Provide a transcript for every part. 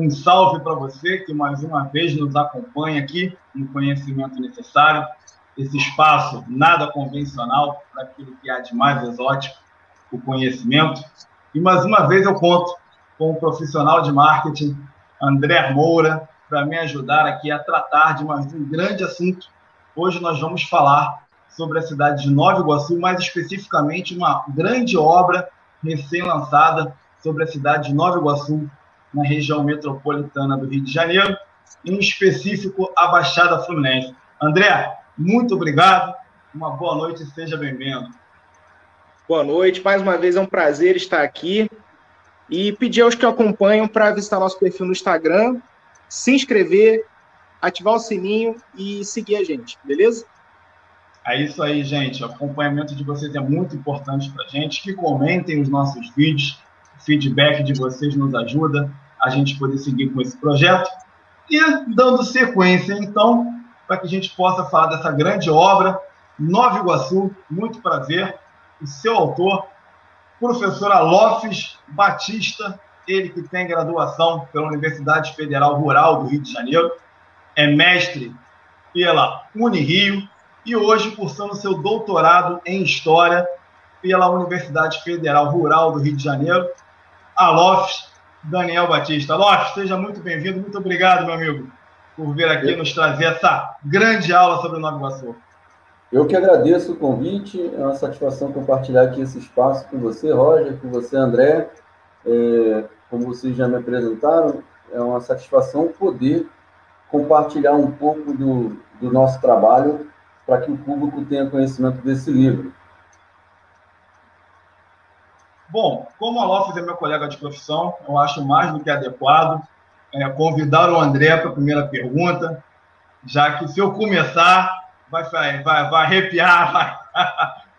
Um salve para você que mais uma vez nos acompanha aqui no Conhecimento Necessário, esse espaço nada convencional para aquilo que há de mais exótico, o conhecimento. E mais uma vez eu conto com o profissional de marketing, André Moura, para me ajudar aqui a tratar de mais um grande assunto. Hoje nós vamos falar sobre a cidade de Nova Iguaçu, mais especificamente uma grande obra recém-lançada sobre a cidade de Nova Iguaçu, na região metropolitana do Rio de Janeiro, em específico a Baixada Fluminense. André, muito obrigado, uma boa noite e seja bem-vindo. Boa noite, mais uma vez é um prazer estar aqui e pedir aos que acompanham para visitar nosso perfil no Instagram, se inscrever, ativar o sininho e seguir a gente, beleza? É isso aí, gente. O acompanhamento de vocês é muito importante para a gente. Que comentem os nossos vídeos. O feedback de vocês nos ajuda a gente poder seguir com esse projeto. E dando sequência, então, para que a gente possa falar dessa grande obra, Nova Iguaçu, muito prazer. O seu autor, professor Alofes Batista, ele que tem graduação pela Universidade Federal Rural do Rio de Janeiro, é mestre pela Unirio, e hoje cursando seu doutorado em História pela Universidade Federal Rural do Rio de Janeiro, Alof Daniel Batista. Alof, seja muito bem-vindo, muito obrigado, meu amigo, por vir aqui nos trazer essa grande aula sobre o Nova Iguaçu. Eu que agradeço o convite, é uma satisfação compartilhar aqui esse espaço com você, Roger, com você, André. É, como vocês já me apresentaram, é uma satisfação poder compartilhar um pouco do, do nosso trabalho para que o público tenha conhecimento desse livro. Bom, como a Lofes é meu colega de profissão, eu acho mais do que adequado é, convidar o André para a primeira pergunta, já que se eu começar, vai, vai, vai, arrepiar, vai,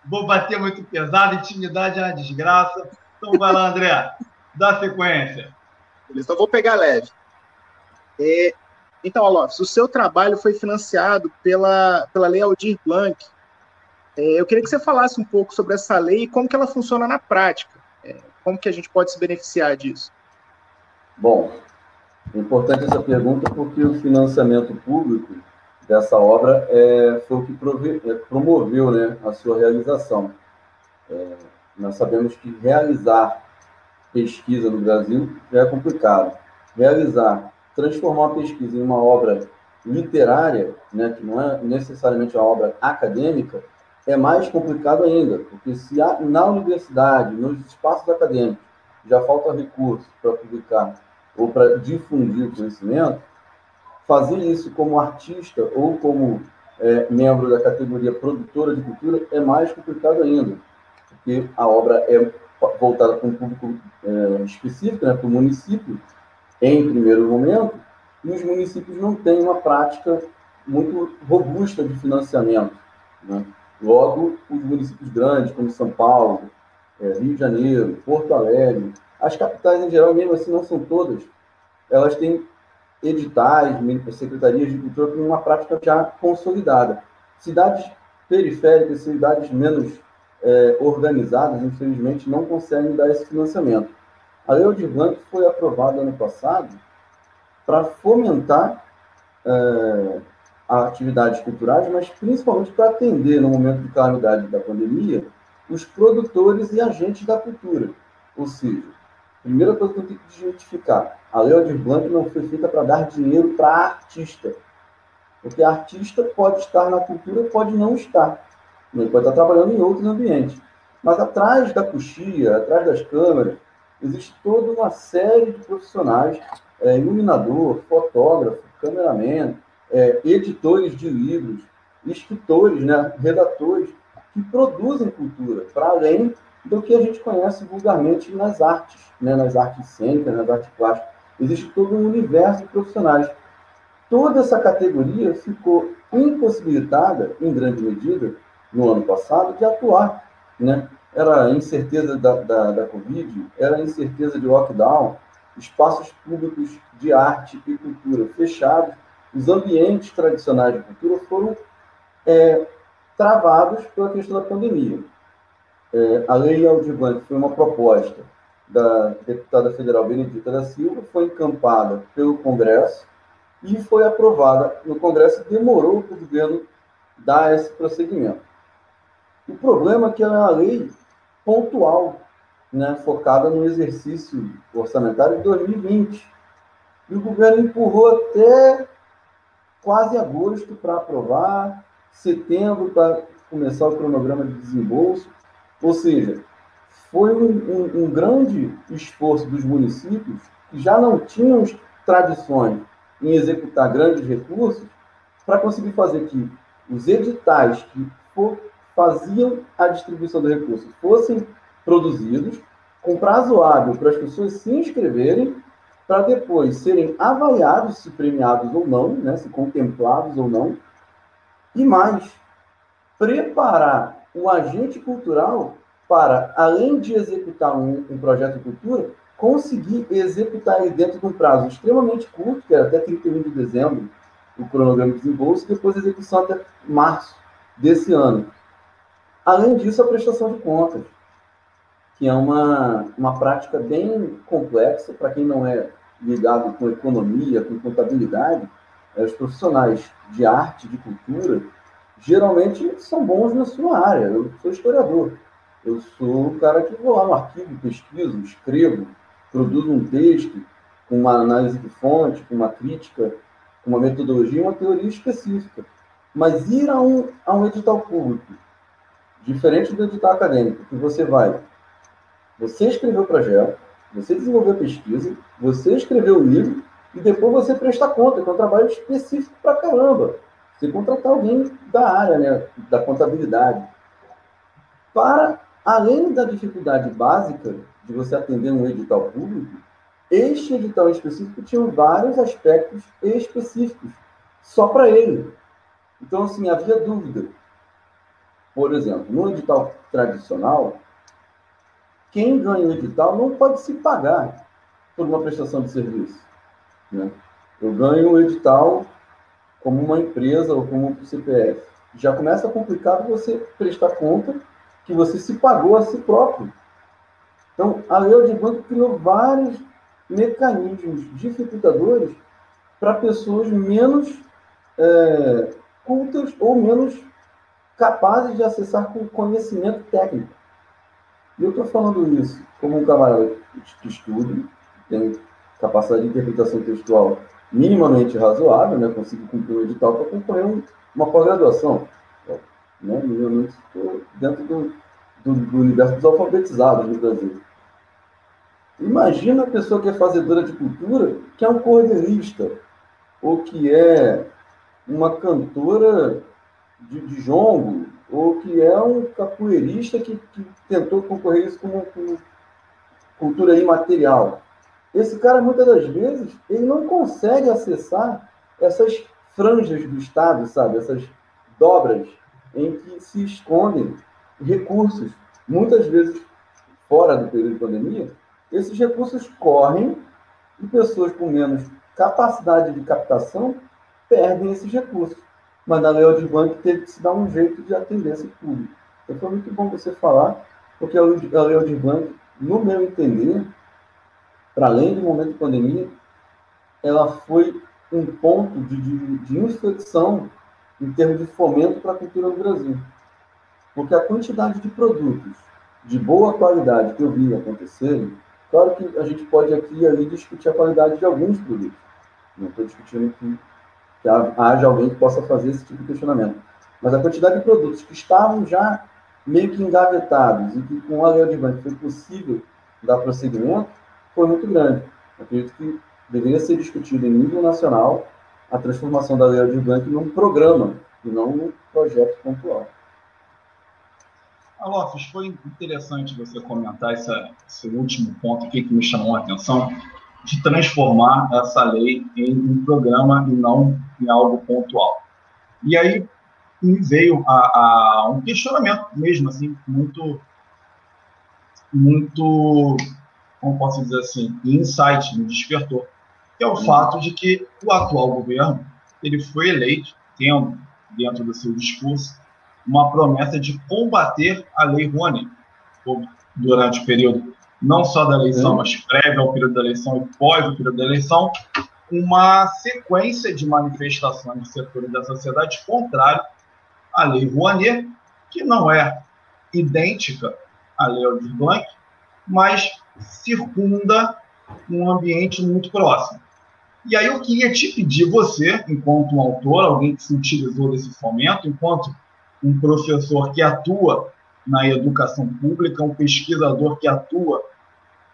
vou bater muito pesado, intimidade é uma desgraça. Então vai lá, André, dá sequência. Beleza, então vou pegar leve. É, então, Alofes, o seu trabalho foi financiado pela, pela Lei Aldir Blanc. É, eu queria que você falasse um pouco sobre essa lei e como que ela funciona na prática. Como que a gente pode se beneficiar disso? Bom, é importante essa pergunta porque o financiamento público dessa obra é, foi o que prove, é, promoveu né, a sua realização. É, nós sabemos que realizar pesquisa no Brasil já é complicado. Realizar transformar a pesquisa em uma obra literária, né, que não é necessariamente uma obra acadêmica, é mais complicado ainda, porque se há, na universidade, nos espaços acadêmicos, já falta recurso para publicar ou para difundir o conhecimento, fazer isso como artista ou como é, membro da categoria produtora de cultura é mais complicado ainda, porque a obra é voltada para um público é, específico, né, para o município, em primeiro momento, e os municípios não têm uma prática muito robusta de financiamento. Né? Logo, os municípios grandes, como São Paulo, é, Rio de Janeiro, Porto Alegre, as capitais em geral, mesmo assim, não são todas, elas têm editais, secretarias de cultura com uma prática já consolidada. Cidades periféricas, cidades menos é, organizadas, infelizmente, não conseguem dar esse financiamento. A Lei Aldir Blanc foi aprovada ano passado para fomentar é, atividades culturais, mas principalmente para atender, no momento de calamidade da pandemia, os produtores e agentes da cultura. Ou seja, primeira coisa que eu tenho que desmitificar, a Lei Aldir Blanc não foi feita para dar dinheiro para artista. Porque artista pode estar na cultura, pode não estar. Ele pode estar trabalhando em outros ambientes. Mas atrás da coxia, atrás das câmeras, existe toda uma série de profissionais, é, iluminador, fotógrafo, cameraman, é, editores de livros, escritores, né, redatores, que produzem cultura, para além do que a gente conhece vulgarmente nas artes, né, nas artes cênicas, nas artes plásticas. Existe todo um universo de profissionais. Toda essa categoria ficou impossibilitada, em grande medida, no ano passado, de atuar. Né? era a incerteza da, da, da Covid, era a incerteza de lockdown, espaços públicos de arte e cultura fechados, os ambientes tradicionais de cultura foram é, travados pela questão da pandemia. É, a Lei Aldir Blanc foi uma proposta da deputada federal Benedita da Silva, foi encampada pelo Congresso e foi aprovada no Congresso. Demorou para o governo dar esse procedimento. O problema é que é uma lei pontual, né, focada no exercício orçamentário de 2020. E o governo empurrou até quase agosto para aprovar, setembro para começar o cronograma de desembolso. Ou seja, foi um, um, um grande esforço dos municípios que já não tinham tradições em executar grandes recursos para conseguir fazer que os editais que for, faziam a distribuição do recurso fossem produzidos com prazo hábil para as pessoas se inscreverem, para depois serem avaliados se premiados ou não, né, se contemplados ou não, e mais, preparar o agente cultural para, além de executar um, um projeto de cultura, conseguir executar ele dentro de um prazo extremamente curto, que era até 31 de dezembro, o cronograma de desembolso, depois a execução até março desse ano. Além disso, a prestação de contas, que é uma, uma prática bem complexa para quem não é ligado com economia, com contabilidade. É, os profissionais de arte, de cultura, geralmente são bons na sua área. Eu sou historiador. Eu sou o cara que vou lá no arquivo, pesquiso, escrevo, produzo um texto com uma análise de fonte, com uma crítica, com uma metodologia, uma teoria específica. Mas ir a um, a um edital público, diferente do edital acadêmico, que você vai, você escreveu o projeto, você desenvolveu a pesquisa, você escreveu o livro, e depois você presta conta, que é um trabalho específico para caramba. Você contratar alguém da área, né, da contabilidade, para além da dificuldade básica de você atender um edital público, este edital específico tinha vários aspectos específicos só para ele. Então, assim, havia dúvida. Por exemplo, no edital tradicional, quem ganha o edital não pode se pagar por uma prestação de serviço. Né? Eu ganho o edital como uma empresa ou como um CPF. Já começa complicado você prestar conta que você se pagou a si próprio. Então, a lei de banco criou vários mecanismos dificultadores para pessoas menos é, cultas ou menos capazes de acessar com conhecimento técnico. E eu estou falando isso como um camarada que estuda, tem capacidade de interpretação textual minimamente razoável, né? consigo cumprir um edital para concorrer a uma pós-graduação né? minimamente dentro do, do, do, universo dos alfabetizados no Brasil. Imagina a pessoa que é fazedora de cultura, que é um cordelista, ou que é uma cantora de, de jongo, ou que é um capoeirista que, que tentou concorrer isso como cultura imaterial. Esse cara, muitas das vezes, ele não consegue acessar essas franjas do Estado, sabe? Essas dobras em que se escondem recursos, muitas vezes fora do período de pandemia, esses recursos correm e pessoas com menos capacidade de captação perdem esses recursos. Mas a Leo de Bank teve que se dar um jeito de atender esse público. Então foi muito bom você falar, porque a Leo de Bank, no meu entender, para além do momento de pandemia, ela foi um ponto de, de, de inflexão em termos de fomento para a cultura no Brasil. Porque a quantidade de produtos de boa qualidade que eu vi acontecerem, claro que a gente pode aqui e ali discutir a qualidade de alguns produtos. Não estou discutindo que, que haja alguém que possa fazer esse tipo de questionamento. Mas a quantidade de produtos que estavam já meio que engavetados e que com a Lei de Banco foi possível dar prosseguimento, foi muito grande. Acredito que deveria ser discutido em nível nacional a transformação da Lei de Blanc num programa e não num projeto pontual. Alofes, foi interessante você comentar essa, esse último ponto aqui que me chamou a atenção, de transformar essa lei em um programa e não em algo pontual. E aí me veio a, a um questionamento mesmo, assim, muito, muito, como posso dizer assim, insight, me despertou que é o fato de que o atual governo ele foi eleito tendo dentro do seu discurso uma promessa de combater a lei Rouanet durante o período não só da eleição, mas prévia ao período da eleição e pós o período da eleição, uma sequência de manifestações de setores da sociedade contrário à Lei Rouanet, que não é idêntica à Lei Aldir Blanc, mas circunda um ambiente muito próximo. E aí eu queria te pedir, você, enquanto um autor, alguém que se utilizou desse fomento, enquanto um professor que atua na educação pública, um pesquisador que atua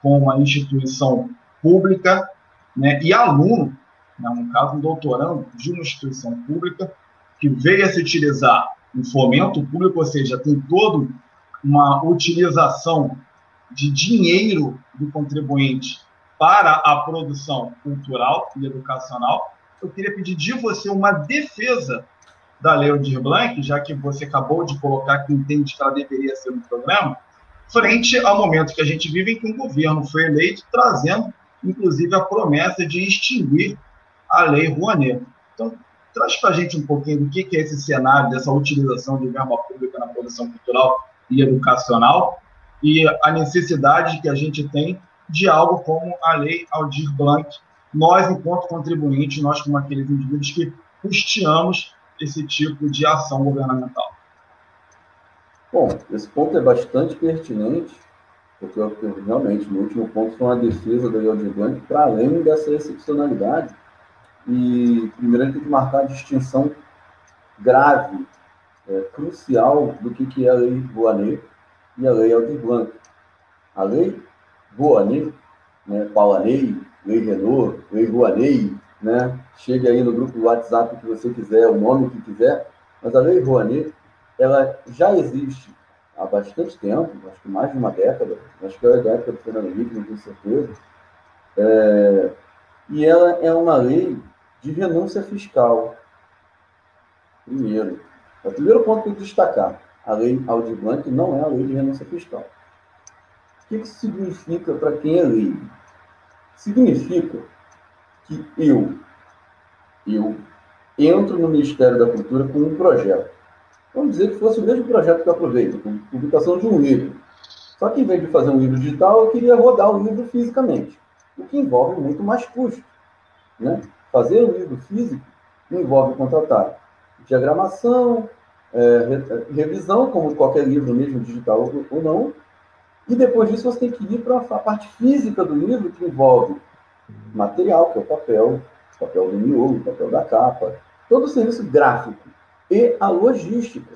com uma instituição pública, né, e aluno, né, no caso, um doutorando de uma instituição pública, que veio a se utilizar um fomento público, ou seja, tem toda uma utilização de dinheiro do contribuinte para a produção cultural e educacional. Eu queria pedir de você uma defesa da Lei Aldir Blanc, já que você acabou de colocar que entende que ela deveria ser no programa, frente ao momento que a gente vive em que um governo foi eleito trazendo, inclusive, a promessa de extinguir a Lei Rouanet. Então, traz para a gente um pouquinho do que é esse cenário dessa utilização de verba pública na produção cultural e educacional e a necessidade que a gente tem de algo como a Lei Aldir Blanc. Nós, enquanto contribuintes, nós como aqueles indivíduos que custeamos esse tipo de ação governamental. Bom, esse ponto é bastante pertinente, porque realmente, no último ponto, foi uma defesa da Lei Blanc para além dessa excepcionalidade. E, primeiro, a gente tem que marcar a distinção grave, é, crucial, do que, que é a Lei Rouanet e a Lei Aldir Blanc. A Lei Rouanet, né, Paulanei, Lei Renault, Lei Rouanet, né, chegue aí no grupo do WhatsApp que você quiser, o nome que quiser, mas a Lei Rouanet, ela já existe há bastante tempo, acho que mais de uma década, acho que é da época do Fernando Henrique, não tenho certeza, é, e ela é uma lei de renúncia fiscal. Primeiro, é o primeiro ponto que eu destacar, a lei Aldir Blanc não é a lei de renúncia fiscal. O que isso significa para quem é leigo? Significa que eu, eu entro no Ministério da Cultura com um projeto. Vamos dizer que fosse o mesmo projeto que eu aproveito, com publicação de um livro. Só que em vez de fazer um livro digital, eu queria rodar o livro fisicamente, o que envolve muito mais custo. Né? Fazer um livro físico envolve contratar diagramação, é, revisão, como qualquer livro mesmo digital ou não, e depois disso você tem que ir para a parte física do livro, que envolve material, que é o papel, papel do miolo, papel da capa, todo o serviço gráfico e a logística.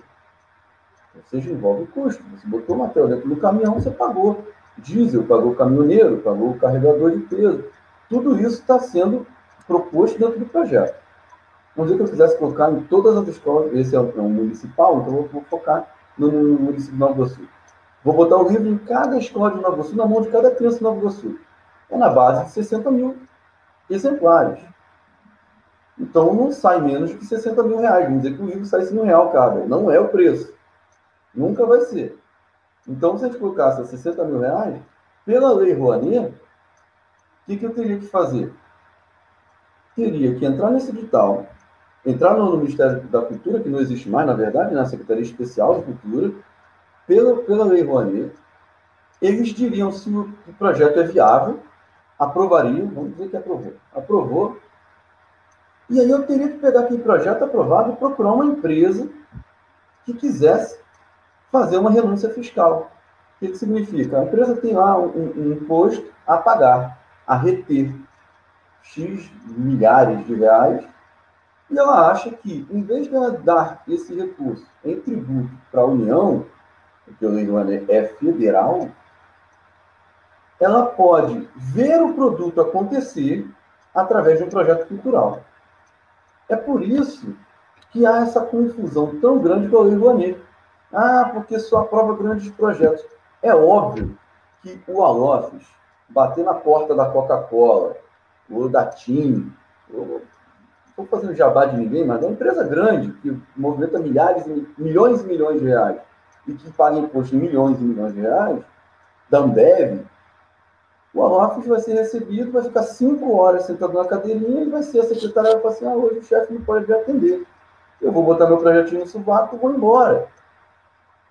Ou seja, envolve custo. Você botou o material dentro do caminhão, você pagou diesel, pagou o caminhoneiro, pagou o carregador de peso. Tudo isso está sendo proposto dentro do projeto. Vamos dizer que eu quisesse colocar em todas as escolas, esse é um municipal, então eu vou focar no município de Nova Iguaçu. Vou botar o livro em cada escola de Nova Iguaçu, na mão de cada criança de Nova Iguaçu é na base de 60 mil exemplares. Então não sai menos de 60 mil reais. Vamos dizer que o livro sai 100 real cada. Não é o preço. Nunca vai ser. Então, se a gente colocasse 60 mil reais, pela lei Rouanet, o que, que eu teria que fazer? Teria que entrar nesse edital, entrar no Ministério da Cultura, que não existe mais, na verdade, na Secretaria Especial de Cultura, pela, pela lei Rouanet, eles diriam se o projeto é viável, aprovariam, vamos dizer que aprovou. Aprovou. E aí eu teria que pegar aquele projeto aprovado e procurar uma empresa que quisesse fazer uma renúncia fiscal. O que, que significa? A empresa tem lá um, um imposto a pagar, a reter X milhares de reais, e ela acha que, em vez de ela dar esse recurso em tributo para a União, porque o Lei é federal, ela pode ver o produto acontecer através de um projeto cultural. É por isso que há essa confusão tão grande com a Lei Rouanet. Ah, porque só aprova grandes projetos. É óbvio que o Alofes bater na porta da Coca-Cola, ou da TIM, não estou fazendo jabá de ninguém, mas é uma empresa grande, que movimenta milhares, milhões e milhões de reais, e que paga imposto em milhões e milhões de reais, da Ambev, o Alofes vai ser recebido, vai ficar cinco horas sentado na cadeirinha e vai ser a secretária vai falar assim, ah, hoje o chefe não pode me atender. Eu vou botar meu projetinho no sovaco e vou embora.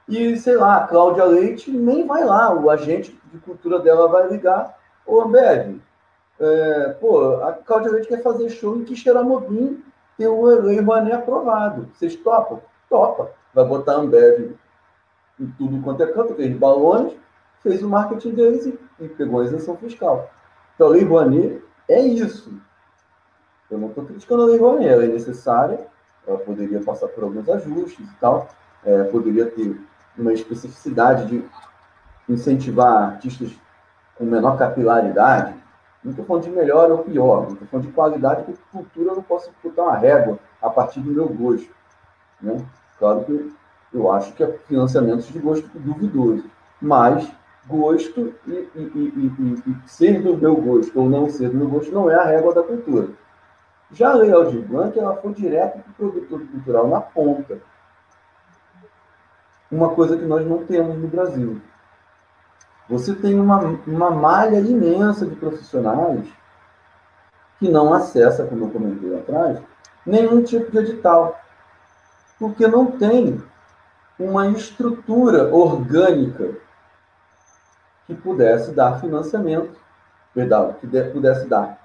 E, sei lá, a Cláudia Leite nem vai lá, o agente de cultura dela vai ligar, ô Ambev, é, pô, a Cláudia Leite quer fazer show em Quixeramobim, tem o Lei Rouanet aprovado. Vocês topam? Topa. Vai botar a Ambev em tudo quanto é canto, fez balões, fez o marketing deles e, pegou a isenção fiscal. Então, a Lei Rouanet é isso. Eu não estou criticando a Lei Rouanet, ela é necessária, ela poderia passar por alguns ajustes e tal, é, poderia ter uma especificidade de incentivar artistas com menor capilaridade. Não estou falando de melhor ou pior, estou falando de qualidade, porque cultura eu não posso botar uma régua a partir do meu gosto. Né? Claro que eu acho que é financiamentos de gosto duvidoso, mas gosto e, e, e, e, ser do meu gosto ou não ser do meu gosto não é a régua da cultura. Já a Lei Aldir Blanc, ela foi direto para o produtor cultural na ponta uma coisa que nós não temos no Brasil. Você tem uma, uma malha imensa de profissionais que não acessa, como eu comentei atrás, nenhum tipo de edital, porque não tem uma estrutura orgânica que pudesse dar financiamento, perdão, que pudesse dar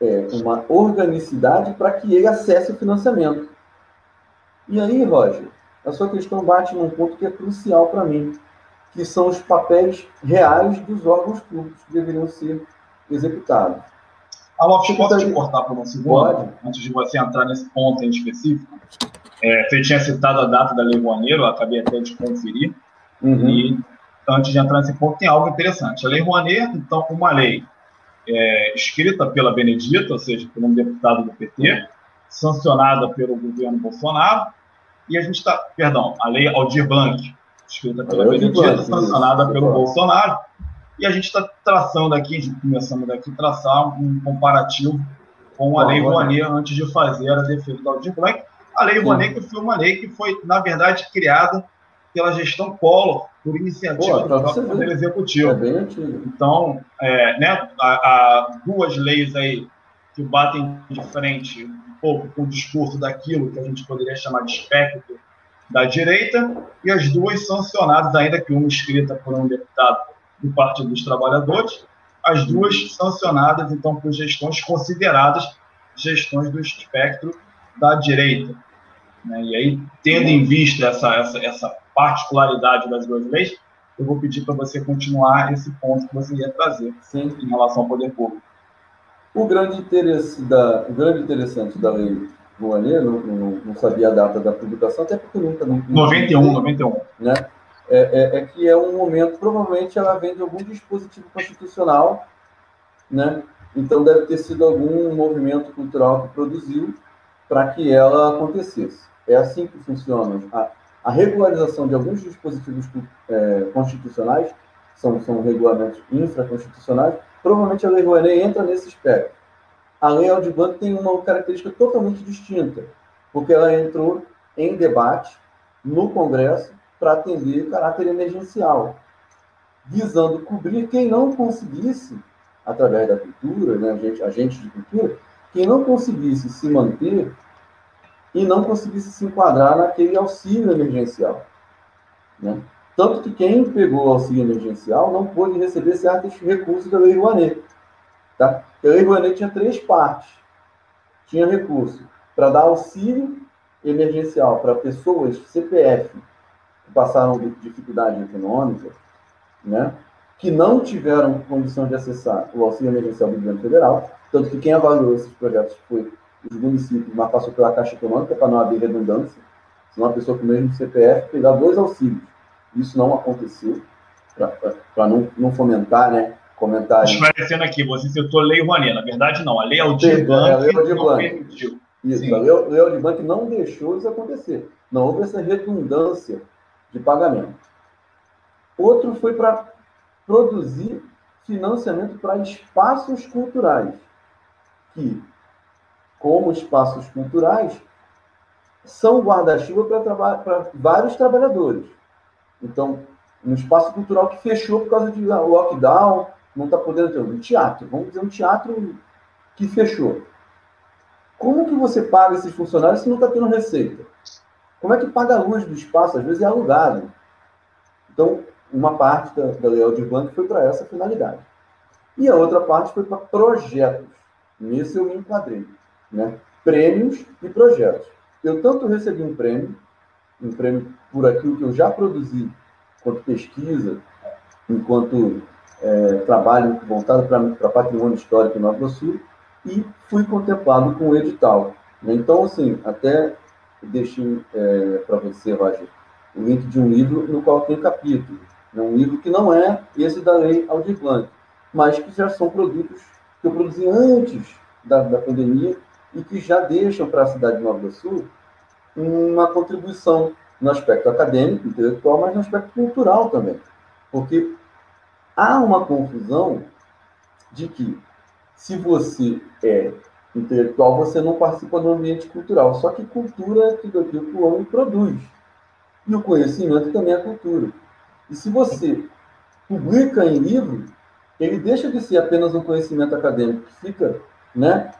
é, uma organicidade para que ele acesse o financiamento. E aí, Roger, a sua questão bate num ponto que é crucial para mim, que são os papéis reais dos órgãos públicos que deveriam ser executados. Alô, posso te cortar por um segundo? Pode. Antes de você entrar nesse ponto em específico. É, você tinha citado a data da Lei Rouaneiro, eu acabei até de conferir. Uhum. E antes de entrar nesse ponto, tem algo interessante. A Lei Rouanet, então, uma lei é, escrita pela Benedita, ou seja, por um deputado do PT, sancionada pelo governo Bolsonaro, e a gente está, perdão, a lei Aldir Blanc, escrita pela Benedita, Blanc, sancionada pelo. Bolsonaro, e a gente está traçando aqui, começando daqui, traçar um comparativo com a Lei Rouanet antes de fazer a defesa do Aldir Blanc. A Lei Rouanet que foi uma lei que foi, na verdade, criada pela gestão Collor, por iniciativa Pô, do próprio Poder Executivo. É então, é, né, há, duas leis aí que batem de frente pouco com o discurso daquilo que a gente poderia chamar de espectro da direita, e as duas sancionadas, ainda que uma escrita por um deputado do Partido dos Trabalhadores, as duas sancionadas, então, por gestões consideradas gestões do espectro da direita. Né? E aí, tendo em vista essa, essa, essa particularidade das duas leis, eu vou pedir para você continuar esse ponto que você ia trazer Sim. em relação ao poder público. O grande interesse da, o grande interessante da lei Rouanet, não, não, não, sabia a data da publicação, até porque nunca... Não, 91, 91. Né? É, é, é, que é um momento, provavelmente ela vem de algum dispositivo constitucional, né? então deve ter sido algum movimento cultural que produziu para que ela acontecesse. É assim que funciona. A, a regularização de alguns dispositivos é, constitucionais, são, são regulamentos infraconstitucionais, provavelmente a Lei Rouanet entra nesse espectro. A Lei Aldir tem uma característica totalmente distinta, porque ela entrou em debate no Congresso para atender caráter emergencial, visando cobrir quem não conseguisse, através da cultura, né, agente, agente de cultura, quem não conseguisse se manter e não conseguisse se enquadrar naquele auxílio emergencial. Né? Tanto que quem pegou o auxílio emergencial não pôde receber certos recursos da Lei Rouanet. Tá? A Lei Rouanet tinha três partes. Tinha recurso para dar auxílio emergencial para pessoas CPF que passaram dificuldade econômica, né? que não tiveram condição de acessar o auxílio emergencial do governo federal, tanto que quem avaliou esses projetos foi os municípios, mas passou pela Caixa Econômica para não haver redundância, senão a pessoa com o mesmo CPF pegar dois auxílios isso não aconteceu, para não, não fomentar, né? Comentários. Esclarecendo aqui, você citou Lei Rouanet. Na verdade, não. A Lei Aldir Blanc é, a Lei Aldir não permitiu. Isso, Sim. a Lei, Lei Aldir Blanc não deixou isso acontecer. Não houve essa redundância de pagamento. Outro foi para produzir financiamento para espaços culturais, que, como espaços culturais, são guarda-chuva para vários trabalhadores. Então, um espaço cultural que fechou por causa de lockdown, não está podendo ter um teatro, vamos dizer um teatro que fechou. Como que você paga esses funcionários se não está tendo receita? Como é que paga a luz do espaço? Às vezes é alugado. Então, uma parte da, da Lei Aldir Blanc foi para essa finalidade. E a outra parte foi para projetos. Nisso eu me enquadrei. Né? Prêmios e projetos. Eu tanto recebi um prêmio, um prêmio por aquilo que eu já produzi, enquanto pesquisa, enquanto é, trabalho voltado para patrimônio histórico no Sul, e fui contemplado com o edital. Né? Então, assim, até deixei é, para você, Roger, o link de um livro no qual tem capítulo. Né? Um livro que não é esse da Lei Aldir Blanc, mas que já são produtos que eu produzi antes da, da pandemia e que já deixam para a cidade de Nova do Sul uma contribuição no aspecto acadêmico, intelectual, mas no aspecto cultural também. Porque há uma confusão de que se você é intelectual, você não participa do ambiente cultural. Só que cultura é tudo aquilo que o homem produz. E o conhecimento também é cultura. E se você publica em livro, ele deixa de ser apenas um conhecimento acadêmico, que fica né,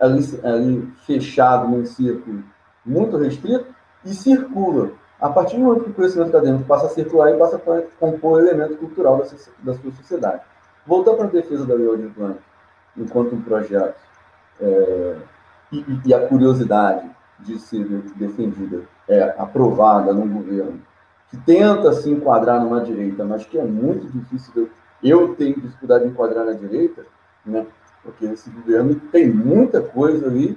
ali, ali fechado num círculo muito restrito e circula. A partir do momento que o conhecimento acadêmico passa a circular e passa a compor elemento cultural da, da sua sociedade. Voltando para a defesa da Lei de Blanc, enquanto um projeto, é, e, e, a curiosidade de ser defendida, é aprovada num governo que tenta se enquadrar numa direita, mas que é muito difícil. Eu, eu tenho dificuldade de enquadrar na direita, né? Porque esse governo tem muita coisa ali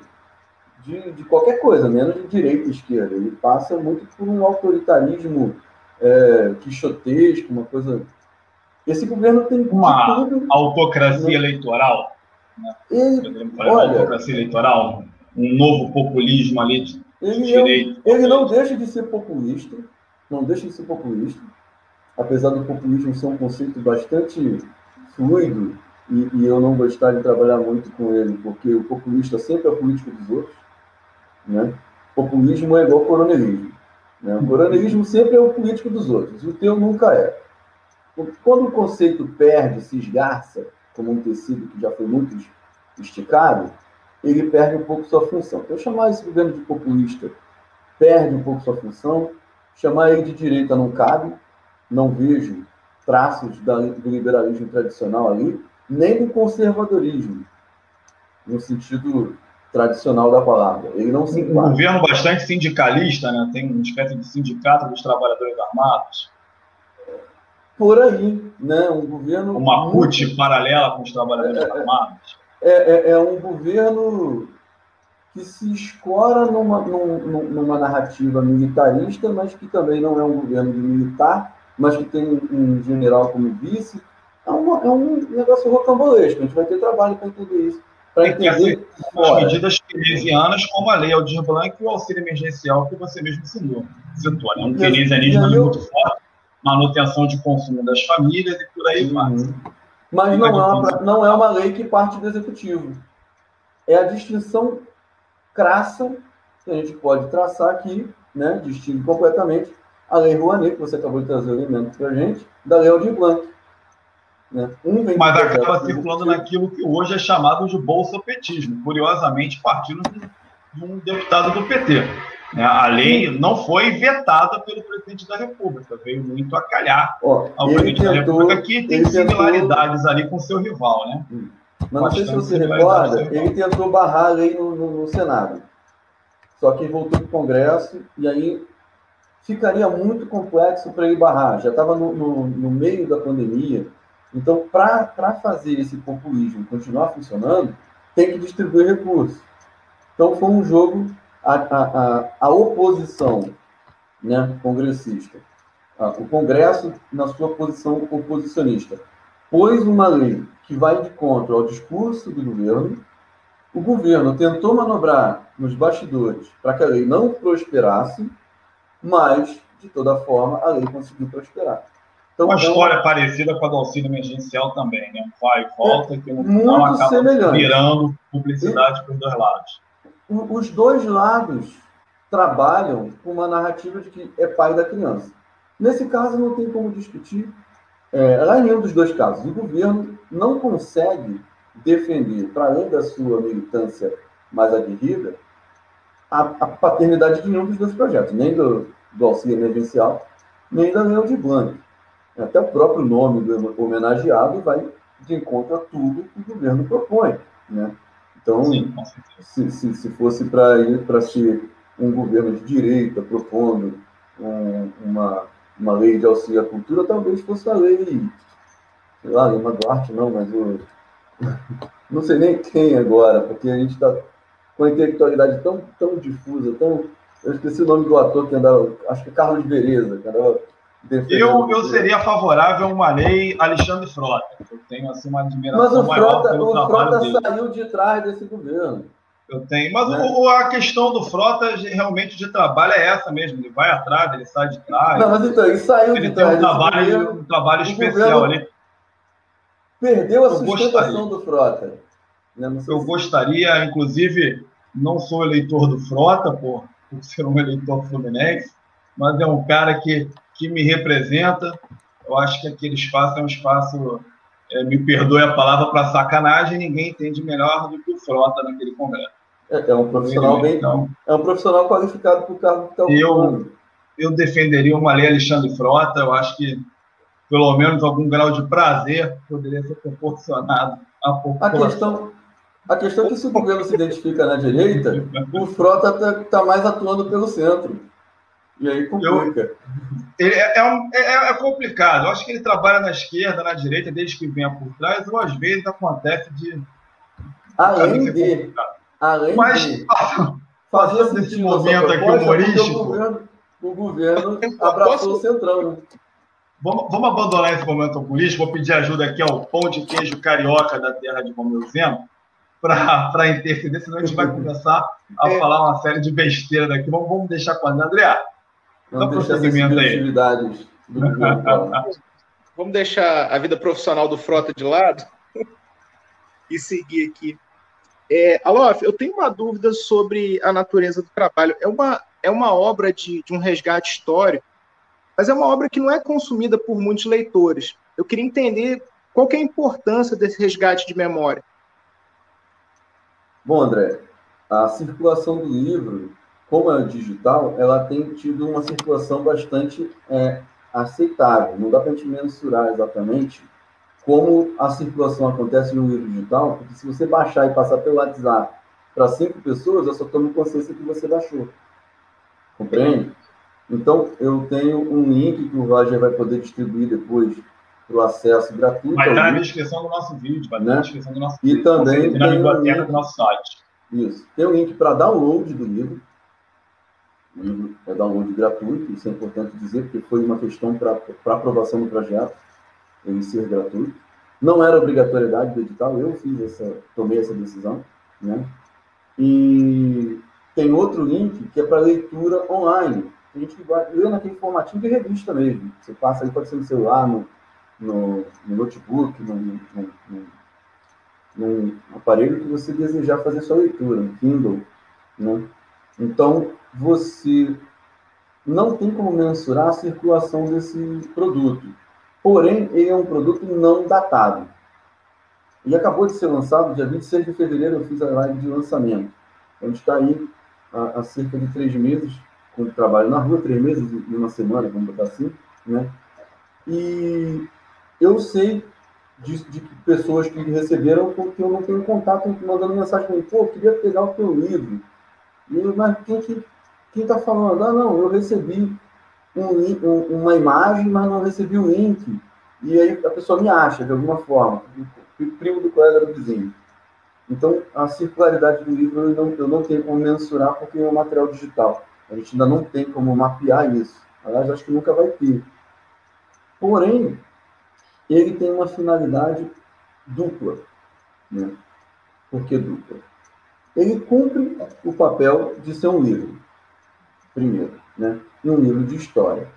de, de qualquer coisa, menos de direita e esquerda. Ele passa muito por um autoritarismo é, quixotesco, uma coisa. Esse governo tem uma tudo, autocracia eleitoral. Né? Ele, olha, uma autocracia eleitoral, um novo populismo ali de, ele, direito. Ele não deixa de ser populista, não deixa de ser populista, apesar do populismo ser um conceito bastante fluido e, e, eu não gostar de trabalhar muito com ele, porque o populista sempre é político dos outros. Né? Populismo é igual coronelismo. Né? O coronelismo sempre é o político dos outros, o teu nunca é. Quando o conceito perde, se esgarça, como um tecido que já foi muito esticado, ele perde um pouco sua função. Então, chamar esse governo de populista perde um pouco sua função, chamar ele de direita não cabe, não vejo traços do liberalismo tradicional ali, nem do conservadorismo, no sentido tradicional da palavra. Ele não se enquadra. Um governo bastante sindicalista, né? tem uma espécie de sindicato dos trabalhadores armados. Por aí, né? Um governo. Uma CUT muito... paralela com os trabalhadores é, é, armados. É, é, é, um governo que se escora numa, numa narrativa militarista, mas que também não é um governo militar, mas que tem um general como vice. É, uma, é um negócio rocambolesco. A gente vai ter trabalho para entender isso para entender as medidas keynesianas, como a lei Aldir Blanc e o auxílio emergencial que você mesmo citou. citou né? Um keynesianismo muito forte, manutenção de consumo das famílias e por aí vai. Uhum. Mas não é, uma, não é uma lei que parte do executivo. É a distinção crassa que a gente pode traçar aqui, né? distingue completamente a lei Rouanet, que você acabou de trazer o elemento para a gente, da lei Aldir Blanc. Né? Um Mas acaba circulando naquilo que hoje é chamado de bolsopetismo, curiosamente partindo de um deputado do PT. Né? A lei não foi vetada pelo presidente da República, veio muito a calhar Ó, ao presidente tentou, da República, que tem similaridades tentou... ali com seu rival. Né? Hum. Mas não sei se você recorda, ele tentou barrar a lei no, no, no Senado. Só que voltou para o Congresso e aí ficaria muito complexo para ele barrar. Já estava no, no, no meio da pandemia, então, para fazer esse populismo continuar funcionando, tem que distribuir recursos. Então, foi um jogo, a, a, a, oposição né, congressista, o Congresso, na sua posição oposicionista, pôs uma lei que vai de contra ao discurso do governo, o governo tentou manobrar nos bastidores para que a lei não prosperasse, mas, de toda forma, a lei conseguiu prosperar. Então, uma história parecida com a do auxílio emergencial também, né? Vai e volta, é, que no final acaba semelhante. virando publicidade para os dois lados. Os dois lados trabalham com uma narrativa de que é pai da criança. Nesse caso, não tem como discutir. É, lá em nenhum dos dois casos, o governo não consegue defender, para além da sua militância mais aguerrida, a, a paternidade de nenhum dos dois projetos, nem do, do auxílio emergencial, nem da Lei de Blanc. Até o próprio nome do homenageado vai de encontro a tudo que o governo propõe. Né? Então, Sim, se, se, se fosse para ir para ser um governo de direita propondo um, uma, uma lei de auxílio à cultura, talvez fosse a lei, sei lá, Lima Duarte, não, mas o. Não sei nem quem agora, porque a gente está com a intelectualidade tão, tão difusa, tão. Eu esqueci o nome do ator que andava, acho que é Carlos Vereza, que andava eu, eu seria favorável a uma lei Alexandre Frota. Eu tenho assim, uma admiração Mas o Frota, o Frota dele. saiu de trás desse governo. Eu tenho. Mas né? o, a questão do Frota realmente de trabalho é essa mesmo. Ele vai atrás, ele sai de trás. Não, mas então, ele saiu ele de trás. Ele tem um trabalho, um trabalho especial ali. Perdeu a eu sustentação gostaria. do Frota. Né? Eu gostaria, inclusive, não sou eleitor do Frota, por, por ser um eleitor fluminense, mas é um cara que que me representa. Eu acho que aquele espaço é um espaço, é, me perdoe a palavra, para sacanagem, ninguém entende melhor do que o Frota naquele congresso. É, é um profissional bem. Então, é um profissional qualificado para o cargo que está eu, eu defenderia uma lei Alexandre Frota, eu acho que pelo menos algum grau de prazer poderia ser proporcionado à população. A questão, a questão é que se o governo se identifica na direita, o Frota está tá mais atuando pelo centro. E aí complica. Eu, é, é, é, é, complicado. Eu acho que ele trabalha na esquerda, na direita, desde que venha por trás, ou às vezes acontece de. Além de. Além Mas, de. Fazendo esse momento aqui humorístico. O governo, o governo abraçou o centrão, né? Vamos, vamos, abandonar esse momento político. Vou pedir ajuda aqui ao pão de queijo carioca da terra de Romeu Zema para interceder, senão a gente vai começar a é. falar uma série de besteira daqui. Vamos, vamos deixar com a André. Vamos deixar. Do Vamos deixar a vida profissional do Frota de lado e seguir aqui. É, Alof, eu tenho uma dúvida sobre a natureza do trabalho. É uma, é uma obra de, de um resgate histórico, mas é uma obra que não é consumida por muitos leitores. Eu queria entender qual que é a importância desse resgate de memória. Bom, André, a circulação do livro como é digital, ela tem tido uma circulação bastante é, aceitável. Não dá para a gente mensurar exatamente como a circulação acontece no livro digital, porque se você baixar e passar pelo WhatsApp para cinco pessoas, eu só tomo consciência que você baixou. Compreende? Então, eu tenho um link que o Roger vai poder distribuir depois para o acesso gratuito. Vai estar na descrição do nosso vídeo, vai estar né? na descrição do nosso e vídeo. E também na biblioteca um do nosso site. Isso. Tem um link para download do livro. O livro é download gratuito, isso é importante dizer, porque foi uma questão para aprovação do projeto, ele ser gratuito. Não era obrigatoriedade do edital, eu fiz essa, tomei essa decisão, né? E tem outro link que é para leitura online. A gente ler naquele formatinho de revista mesmo. Você passa aí, pode ser no celular, no, no, no notebook, no, no, no, no, aparelho que você desejar fazer sua leitura, no Kindle, né? Então, você não tem como mensurar a circulação desse produto. Porém, ele é um produto não datado. Ele acabou de ser lançado, dia 26 de fevereiro, eu fiz a live de lançamento. Gente está aí há, há, cerca de três meses, com trabalho na rua, três meses e uma semana, vamos botar assim, né? E eu sei de, de pessoas que receberam porque eu não tenho contato, mandando mensagem, pô, eu queria pegar o teu livro. Mas quem que quem está falando, ah, não, eu recebi um, um, uma imagem, mas não recebi o link. E aí a pessoa me acha, de alguma forma, primo do colega do vizinho. Então, a circularidade do livro eu não, eu não tenho como mensurar porque é um material digital. A gente ainda não tem como mapear isso. Aliás, acho que nunca vai ter. Porém, ele tem uma finalidade dupla. Né? Por que dupla? Ele cumpre o papel de ser um livro primeiro, né? E um livro de história.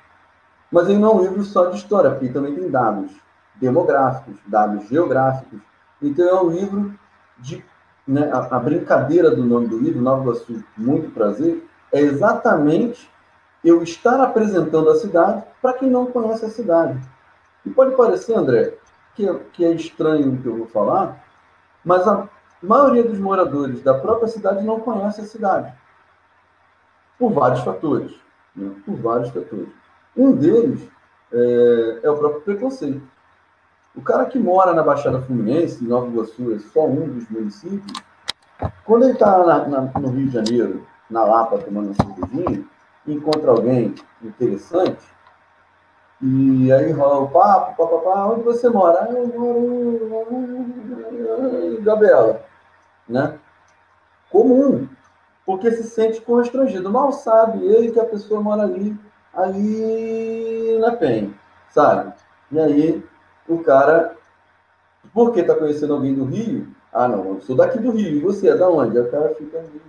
Mas ele não é um livro só de história, porque também tem dados demográficos, dados geográficos. Então é um livro de. Né, a, a brincadeira do nome do livro, Nova Iguaçu, Muito Prazer, é exatamente eu estar apresentando a cidade para quem não conhece a cidade. E pode parecer, André, que, que é estranho o que eu vou falar, mas a maioria dos moradores da própria cidade não conhece a cidade. por vários fatores. Né? Por vários fatores. Um deles é, é, o próprio preconceito. O cara que mora na Baixada Fluminense, em Nova Iguaçu, é só um dos municípios, quando ele está no Rio de Janeiro, na Lapa, tomando uma cervejinha, encontra alguém interessante, e aí rola o papo, papapá, onde você mora? Ah, eu moro em Gabriela, né? Comum, porque se sente constrangido. Mal sabe ele que a pessoa mora ali, ali na Penha, sabe? E aí o cara, porque tá conhecendo alguém do Rio? Ah, não, eu sou daqui do Rio, e você é da onde? O cara fica ali.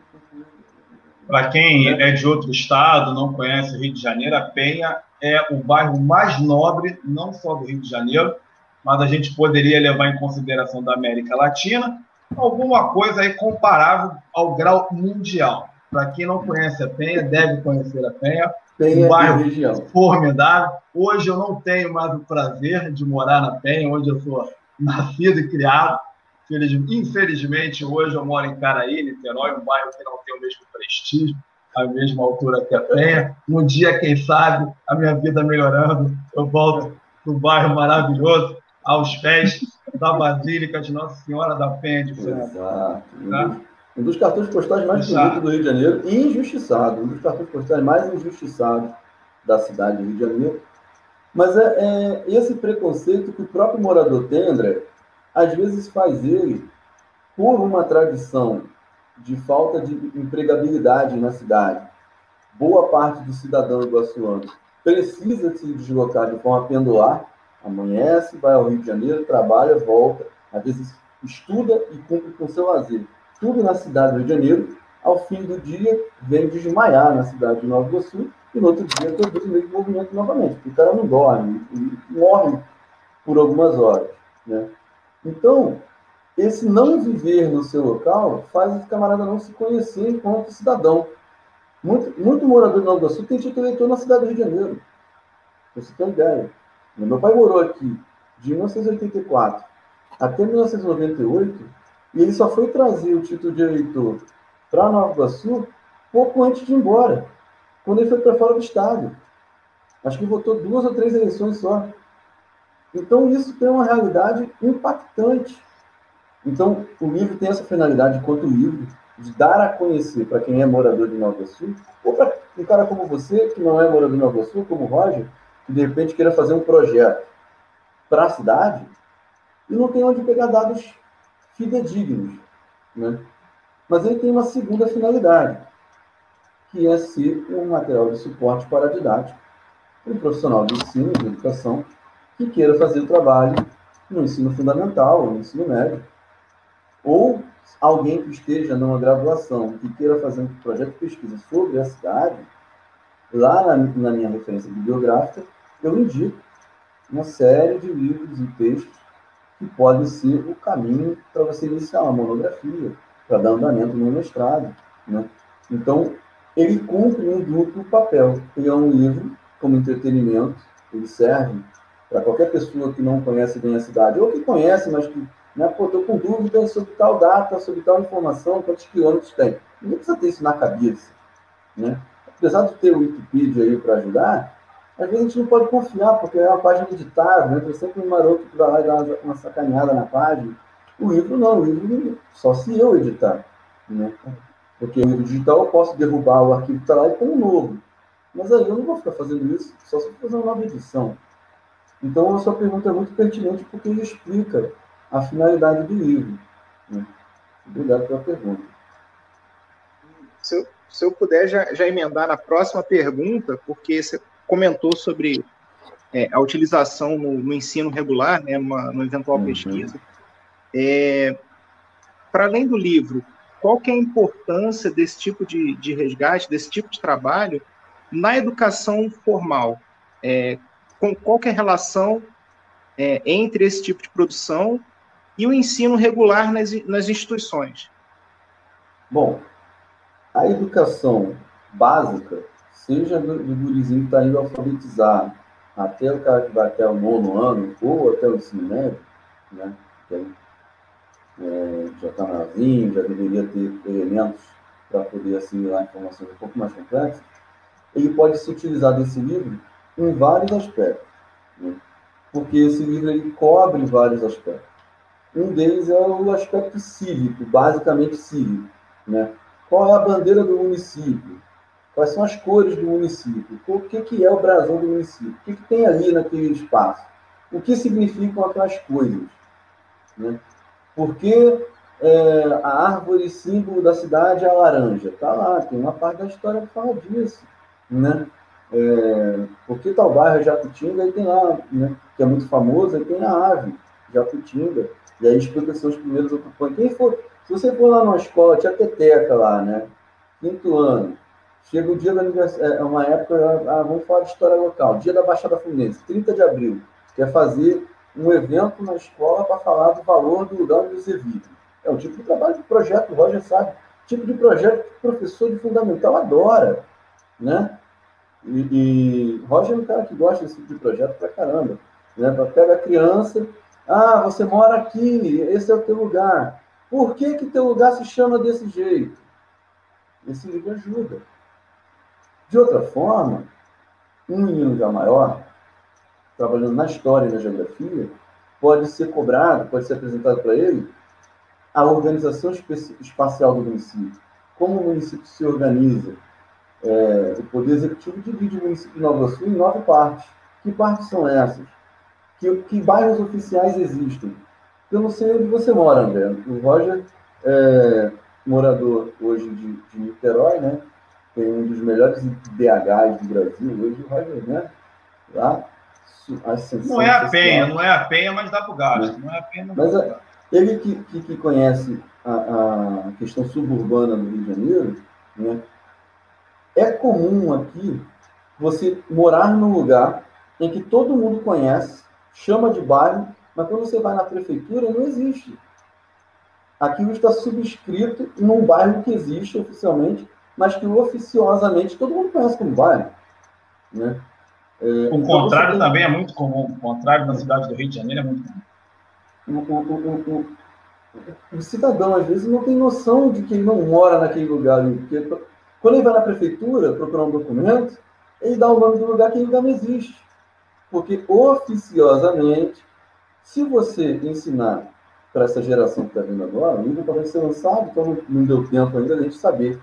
Para quem é de outro estado, não conhece o Rio de Janeiro, a Penha é o bairro mais nobre, não só do Rio de Janeiro, mas a gente poderia levar em consideração da América Latina, alguma coisa aí comparável ao grau mundial. Para quem não conhece a Penha, deve conhecer a Penha. Penha um bairro região. formidável. Hoje eu não tenho mais o prazer de morar na Penha, onde eu sou nascido e criado. Infelizmente, hoje eu moro em Caraí, Niterói, um bairro que não tem o mesmo prestígio, a mesma altura que a Penha. Um dia, quem sabe, a minha vida melhorando, eu volto para o bairro maravilhoso, aos pés da Basílica de Nossa Senhora da Penha de França. Tá? Um dos cartões postais mais bonitos do Rio de Janeiro e injustiçado. Um dos cartões postais mais injustiçados da cidade do Rio de Janeiro. Mas é, é esse preconceito que o próprio morador tem, André, às vezes faz ele por uma tradição de falta de empregabilidade na cidade. Boa parte do cidadão iguaçuano precisa se deslocar de forma pendular, amanhece, vai ao Rio de Janeiro, trabalha, volta, às vezes estuda e cumpre com seu lazer. Tudo na cidade do Rio de Janeiro, ao fim do dia, vem desmaiar na cidade de Nova Iguaçu e no outro dia produz o mesmo movimento novamente, o cara não dorme, morre por algumas horas. Né? Então, esse não viver no seu local faz esse camarada não se conhecer enquanto cidadão. Muito, muito morador de Nova Iguaçu tem título eleitor na cidade do Rio de Janeiro. Você ter uma ideia. Meu pai morou aqui de 1984 até 1998 e ele só foi trazer o título de eleitor para Nova Iguaçu pouco antes de ir embora, quando ele foi para fora do estado. Acho que votou duas ou três eleições só. Então, isso tem uma realidade impactante. Então, o livro tem essa finalidade, enquanto livro, de dar a conhecer para quem é morador de Nova Sul, ou para um cara como você, que não é morador de Nova Sul, como o Roger, que de repente queira fazer um projeto para a cidade e não tem onde pegar dados fidedignos. Né? Mas ele tem uma segunda finalidade, que é ser um material de suporte para a didática, um profissional de ensino, de educação, que queira fazer o trabalho no ensino fundamental, no ensino médio, ou alguém que esteja numa graduação que queira fazer um projeto de pesquisa sobre a cidade, lá na, na minha referência bibliográfica, eu indico uma série de livros e textos que podem ser o caminho para você iniciar uma monografia, para dar andamento no mestrado. Né? Então, ele cumpre um duplo papel. Ele é um livro como entretenimento, ele serve para qualquer pessoa que não conhece bem a cidade, ou que conhece, mas que, né, pô, estou com dúvida sobre tal data, sobre tal informação, quantos quilômetros tem. Não precisa ter isso na cabeça. Né? Apesar de ter o Wikipedia aí para ajudar, às vezes a gente não pode confiar, porque é uma página editável, entra sempre um maroto que vai lá e dá uma sacaneada na página. O livro não, o livro só se eu editar. Né? Porque o livro digital eu posso derrubar o arquivo que está lá e pôr um novo. Mas aí eu não vou ficar fazendo isso, só se eu fazer uma nova edição. Então, a sua pergunta é muito pertinente porque ele explica a finalidade do livro. Né? Obrigado pela pergunta. Eu, se eu puder já, já, emendar na próxima pergunta, porque você comentou sobre é, a utilização no, no, ensino regular, né, uma, no eventual uhum. pesquisa. É, Para além do livro, qual que é a importância desse tipo de, de resgate, desse tipo de trabalho na educação formal? É, com qual é a relação é, entre esse tipo de produção e o ensino regular nas, nas instituições? Bom, a educação básica, seja do, do gurizinho que está indo alfabetizar, até o cara que vai até o nono ano, ou até o ensino médio, né, é, já está novinho, já deveria ter elementos para poder assimilar informações um pouco mais complexas, ele pode se utilizar desse livro em vários aspectos. Né? Porque esse livro ele cobre vários aspectos. Um deles é o aspecto cívico, basicamente cívico. Né? Qual é a bandeira do município? Quais são as cores do município? O que, que é o brasão do município? O que, que tem ali naquele espaço? O que significam aquelas coisas? Né? Por que é, a árvore símbolo da cidade é a laranja? Está lá, tem uma parte da história que fala disso. Né? É, porque tal bairro é Jacutinga e tem lá, né, que é muito famoso, e tem a ave, Jacutinga. E aí explica os primeiros ocupantes. Quem for, se você for lá numa escola, tinha peteca lá, né? Quinto ano. Chega o dia do aniversário, é uma época, ah, vamos falar de história local, dia da Baixada Fluminense, 30 de abril. Quer fazer um evento na escola para falar do valor do vive. É o tipo de trabalho de projeto, o Roger sabe. Tipo de projeto que o professor de fundamental adora, né? E, e Roger é um cara que gosta desse tipo de projeto pra caramba. Né? Pega a criança, ah, você mora aqui, esse é o teu lugar. Por que que teu lugar se chama desse jeito? Esse livro ajuda. De outra forma, um menino já maior, trabalhando na história e na geografia, pode ser cobrado, pode ser apresentado para ele a organização espacial do município, como o município se organiza. É, o Poder Executivo divide o município de Nova Sul em nove partes. Que partes são essas? Que, que bairros oficiais existem? Eu não sei onde você mora, André. O Roger é morador hoje de, de Niterói, né? Tem um dos melhores DHs do Brasil hoje, o Roger, né? Lá, não é a penha, não é a penha, mas dá para o gasto. Não é a penha, mas a, ele que, que, que conhece a, a, questão suburbana do Rio de Janeiro, né, é comum aqui você morar num lugar em que todo mundo conhece, chama de bairro, mas quando você vai na prefeitura, não existe. Aquilo está subscrito num bairro que existe oficialmente, mas que oficiosamente todo mundo conhece como bairro. Né? É, o então contrário tem... também é muito comum. O contrário na cidade do Rio de Janeiro é muito comum o, o, o, o, cidadão, às vezes, não tem noção de que ele não mora naquele lugar ali. Porque quando ele vai na prefeitura procurar um documento, ele dá o nome do lugar que ainda não existe. Porque oficiosamente, se você ensinar para essa geração que está vindo agora, o livro talvez ser lançado, então não deu tempo ainda de a gente saber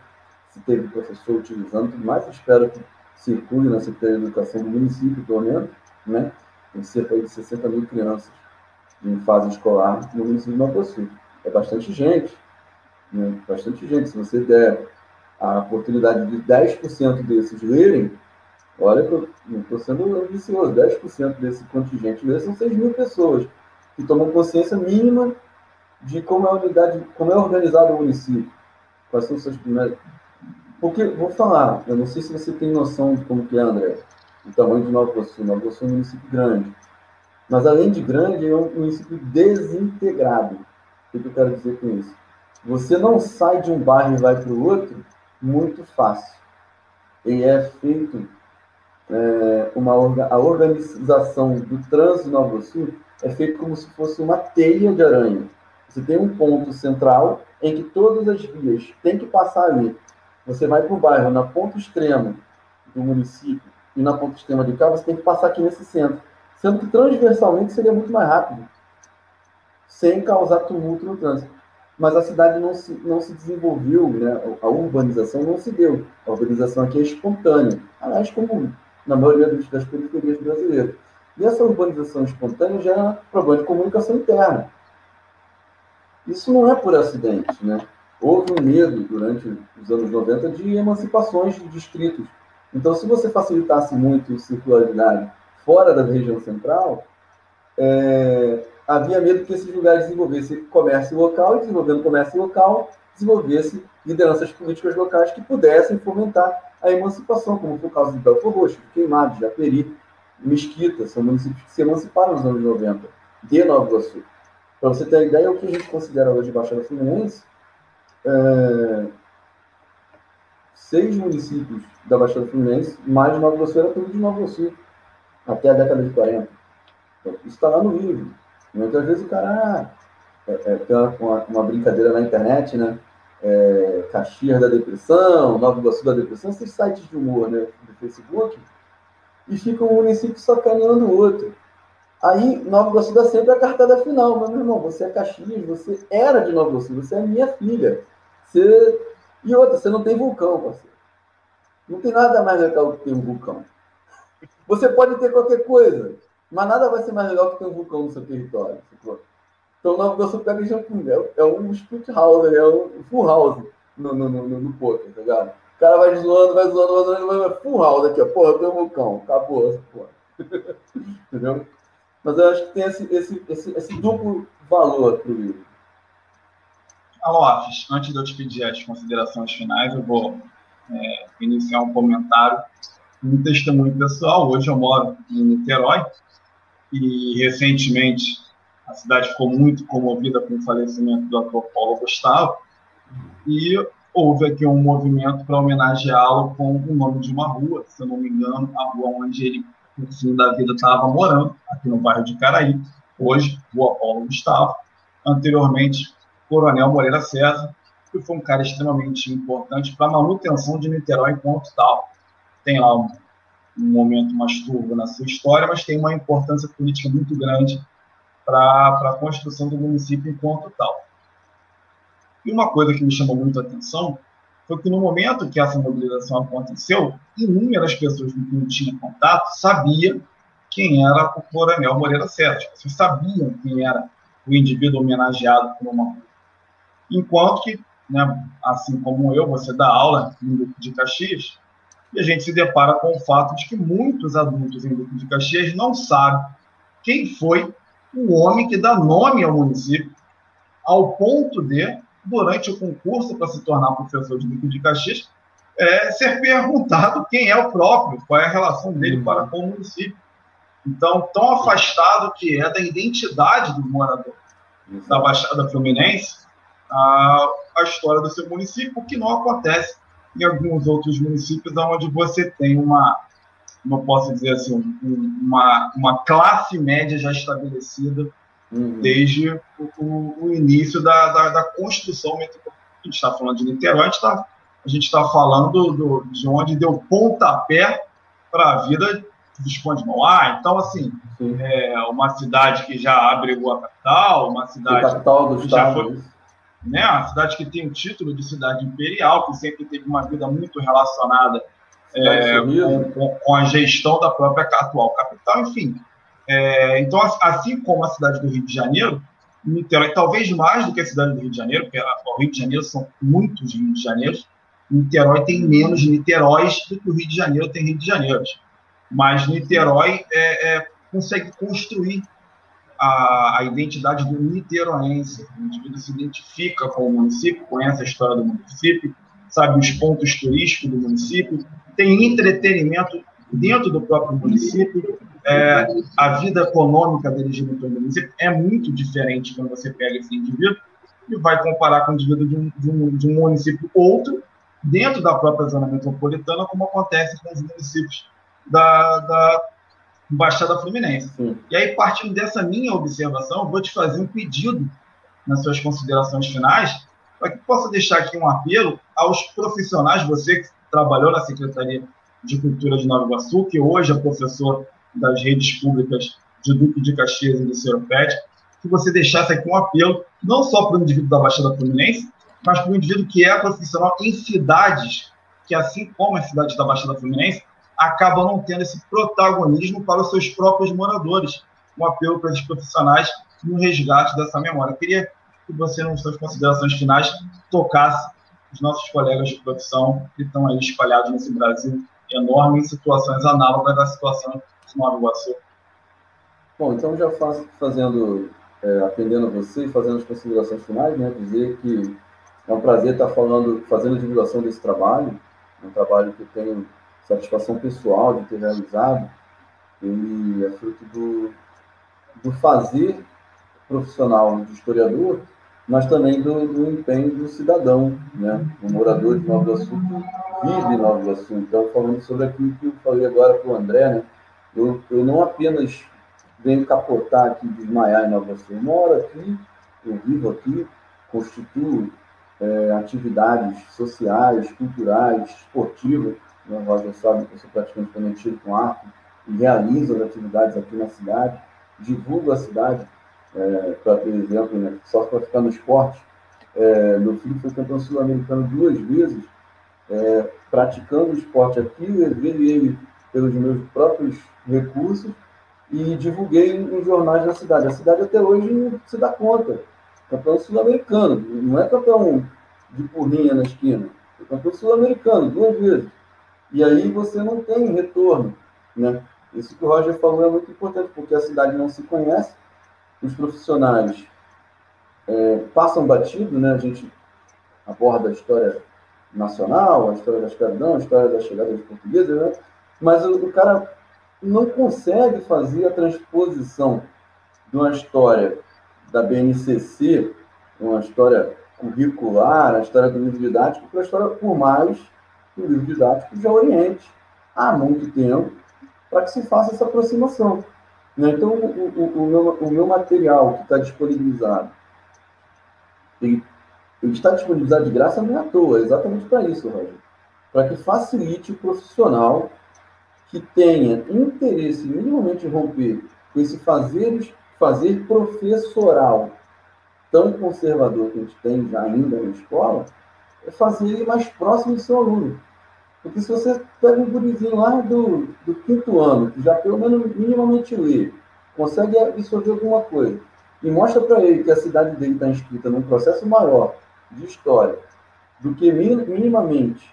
se teve professor utilizando tudo mais. espero que circule na Secretaria de Educação do município, pelo menos, né? Tem cerca de 60 mil crianças em fase escolar no município de Sul. É bastante gente, né? bastante gente. Se você der a oportunidade de 10% desses lerem, olha, eu não estou sendo ambicioso, 10% desse contingente ler são 6 mil pessoas que tomam consciência mínima de como é a unidade, como é organizado o município. Quais são os seus primeiros... Porque, vou falar, eu não sei se você tem noção de como que é, André, o tamanho de Nova Sul. Nova Sul é um município grande. Mas, além de grande, é um município desintegrado. O que eu quero dizer com isso? Você não sai de um bairro e vai para o outro muito fácil. E é feito é, uma a organização do trânsito no Sul é feito como se fosse uma teia de aranha. Você tem um ponto central em que todas as vias têm que passar ali. Você vai para o bairro na ponta extrema do município e na ponta extrema de cá, você tem que passar aqui nesse centro sendo que transversalmente seria muito mais rápido, sem causar tumulto no trânsito. Mas a cidade não se, não se desenvolveu, né? a urbanização não se deu. A urbanização aqui é espontânea, aliás, como na maioria das periferias brasileiras. E essa urbanização espontânea gera problema de comunicação interna. Isso não é por acidente, né? Houve um medo durante os anos 90 de emancipações de distritos. Então, se você facilitasse muito a circularidade fora da região central, é, havia medo que esses lugares desenvolvessem comércio local e, desenvolvendo comércio local, desenvolvesse lideranças políticas locais que pudessem fomentar a emancipação, como foi o caso de Belfor Roxo, Queimados, Japeri, Mesquita, são municípios que se emanciparam nos anos 90, de Nova Iguaçu. Para você ter ideia, o que a gente considera hoje Baixada Fluminense, é, seis municípios da Baixada Fluminense, mais Nova Iguaçu era tudo de Nova Iguaçu até a década de 40. Então, isso está lá no livro. Muitas vezes o cara ah, é, é, tem uma, uma, brincadeira na internet, né? É, Caxias da Depressão, Nova Iguaçu da Depressão, esses sites de humor né, do Facebook, e fica um município sacaneando o outro. Aí, Nova Iguaçu dá sempre a cartada final. Mas, meu irmão, você é Caxias, você era de Nova Iguaçu, você é minha filha. Você... E outra, você não tem vulcão, parceiro. Não tem nada mais legal que ter um vulcão. Você pode ter qualquer coisa, mas nada vai ser mais legal que ter um vulcão no seu território. Então, Nova Iguaçu pega é, é um split house, é um full house no, no, no, no poker, tá ligado? O cara vai zoando, vai zoando, vai zoando, vai full house aqui, ó. Porra, tem um vulcão. Acabou essa porra. Entendeu? Mas eu acho que tem esse, esse, esse, esse duplo valor para o livro. Alofes, antes de eu te pedir as considerações finais, eu vou é, iniciar um comentário, um testemunho pessoal. Hoje eu moro em Niterói e recentemente a cidade ficou muito comovida com o falecimento do ator Paulo Gustavo e houve aqui um movimento para homenageá-lo com o nome de uma rua, se eu não me engano, a rua onde ele no fim da vida estava morando, aqui no bairro de Caraí, hoje, Rua Paulo Gustavo, anteriormente, Coronel Moreira César, que foi um cara extremamente importante para a manutenção de Niterói enquanto tal. Tem lá um, um momento mais turvo na sua história, mas tem uma importância política muito grande para a construção do município enquanto tal. E uma coisa que me chamou muito a atenção foi que no momento que essa mobilização aconteceu, inúmeras pessoas com quem eu tinha contato sabiam quem era o Coronel Moreira Sérgio. Sabiam quem era o indivíduo homenageado por uma Enquanto que, né, assim como eu, você dá aula em Duque de Caxias, e a gente se depara com o fato de que muitos adultos em Duque de Caxias não sabem quem foi o homem que dá nome ao município, ao ponto de durante o concurso para se tornar professor de Duque de Caxias, é, ser perguntado quem é o próprio, qual é a relação dele uhum. para com o município. Então, tão afastado que é da identidade do morador da Baixada Fluminense, a, a história do seu município, o que não acontece em alguns outros municípios onde você tem uma, não posso dizer assim, um, uma, uma classe média já estabelecida uhum. desde o, o, início da, da, da construção metropolitana. A gente está falando de Niterói, a gente está tá falando do, de onde deu pontapé para a vida do Visconde Mauá. Então, assim, Sim. é uma cidade que já abrigou a capital, uma cidade capital do que já foi, né, uma cidade que tem o título de cidade imperial, que sempre teve uma vida muito relacionada é, com, com, a gestão da própria atual capital, enfim. É, então, assim como a cidade do Rio de Janeiro, Niterói, talvez mais do que a cidade do Rio de Janeiro, porque o Rio de Janeiro são muitos Rio de Janeiro, Niterói tem menos Niteróis do que o Rio de Janeiro tem Rio de Janeiro. Mas Niterói é, é, consegue construir a, a, identidade do niteroense. O indivíduo se identifica com o município, conhece a história do município, sabe os pontos turísticos do município, tem entretenimento dentro do próprio município, é, a vida econômica deles de no município é muito diferente quando você pega esse indivíduo e vai comparar com o indivíduo de um, de um, de um município outro, dentro da própria zona metropolitana, como acontece com os municípios da, da Baixada Fluminense. Sim. E aí, partindo dessa minha observação, vou te fazer um pedido nas suas considerações finais, para que possa deixar aqui um apelo aos profissionais, você que trabalhou na Secretaria de Cultura de Nova Iguaçu, que hoje é professor das redes públicas de Duque de Caxias e do Seropédia, que você deixasse aqui um apelo, não só para o indivíduo da Baixada Fluminense, mas para o indivíduo que é profissional em cidades que, assim como a cidade da Baixada Fluminense, acabam não tendo esse protagonismo para os seus próprios moradores. Um apelo para os profissionais no resgate dessa memória. Eu queria que você, nas suas considerações finais, tocasse os nossos colegas de profissão que estão aí espalhados nesse Brasil enorme em situações análogas à situação de Nova Iguaçu. Bom, então já faço, fazendo, é, atendendo você e fazendo as considerações finais, né, dizer que é um prazer estar falando, fazendo a divulgação desse trabalho, um trabalho que eu tenho satisfação pessoal de ter realizado, ele é fruto do, do fazer profissional de historiador, mas também do, do empenho do cidadão, né? o morador de Nova Iguaçu que vive em Nova Iguaçu. Então, falando sobre aquilo que eu falei agora para o André, né? eu, eu não apenas venho capotar aqui, desmaiar em Nova Iguaçu, eu moro aqui, eu vivo aqui, constituo é, atividades sociais, culturais, esportivas. Né? Roger sabe que eu sou praticamente prometido com arte e realizo as atividades aqui na cidade, divulgo a cidade, é, para, por exemplo, né, só para ficar no esporte, é, meu filho foi campeão sul-americano duas vezes, é, praticando esporte aqui, levei ele pelos meus próprios recursos e divulguei em jornais da cidade. A cidade até hoje não se dá conta. Campeão sul-americano, não é campeão de porrinha na esquina, é campeão sul-americano, duas vezes. E aí você não tem retorno. Né? Isso que o Roger falou é muito importante, porque a cidade não se conhece, os profissionais é, passam batido, né? a gente aborda a história nacional, a história da escravidão, a história da chegada dos portugueses, né? mas o, o cara não consegue fazer a transposição de uma história da BNCC, uma história curricular, a história do livro didático, para a história, por mais que o livro didático já oriente há muito tempo para que se faça essa aproximação. Né? Então, o, o, o, meu, o meu material que está disponibilizado, ele, está disponibilizado de graça não é à toa, é exatamente para isso, Roger. Para que facilite o profissional que tenha interesse minimamente em romper com esse fazer, fazer professoral tão conservador que a gente tem já ainda na escola, é fazer ele mais próximo do seu aluno. Porque se você pega um gurizinho lá do, do quinto ano, que já pelo menos minimamente lê, consegue absorver alguma coisa, e mostra para ele que a cidade dele está inscrita num processo maior de história do que minimamente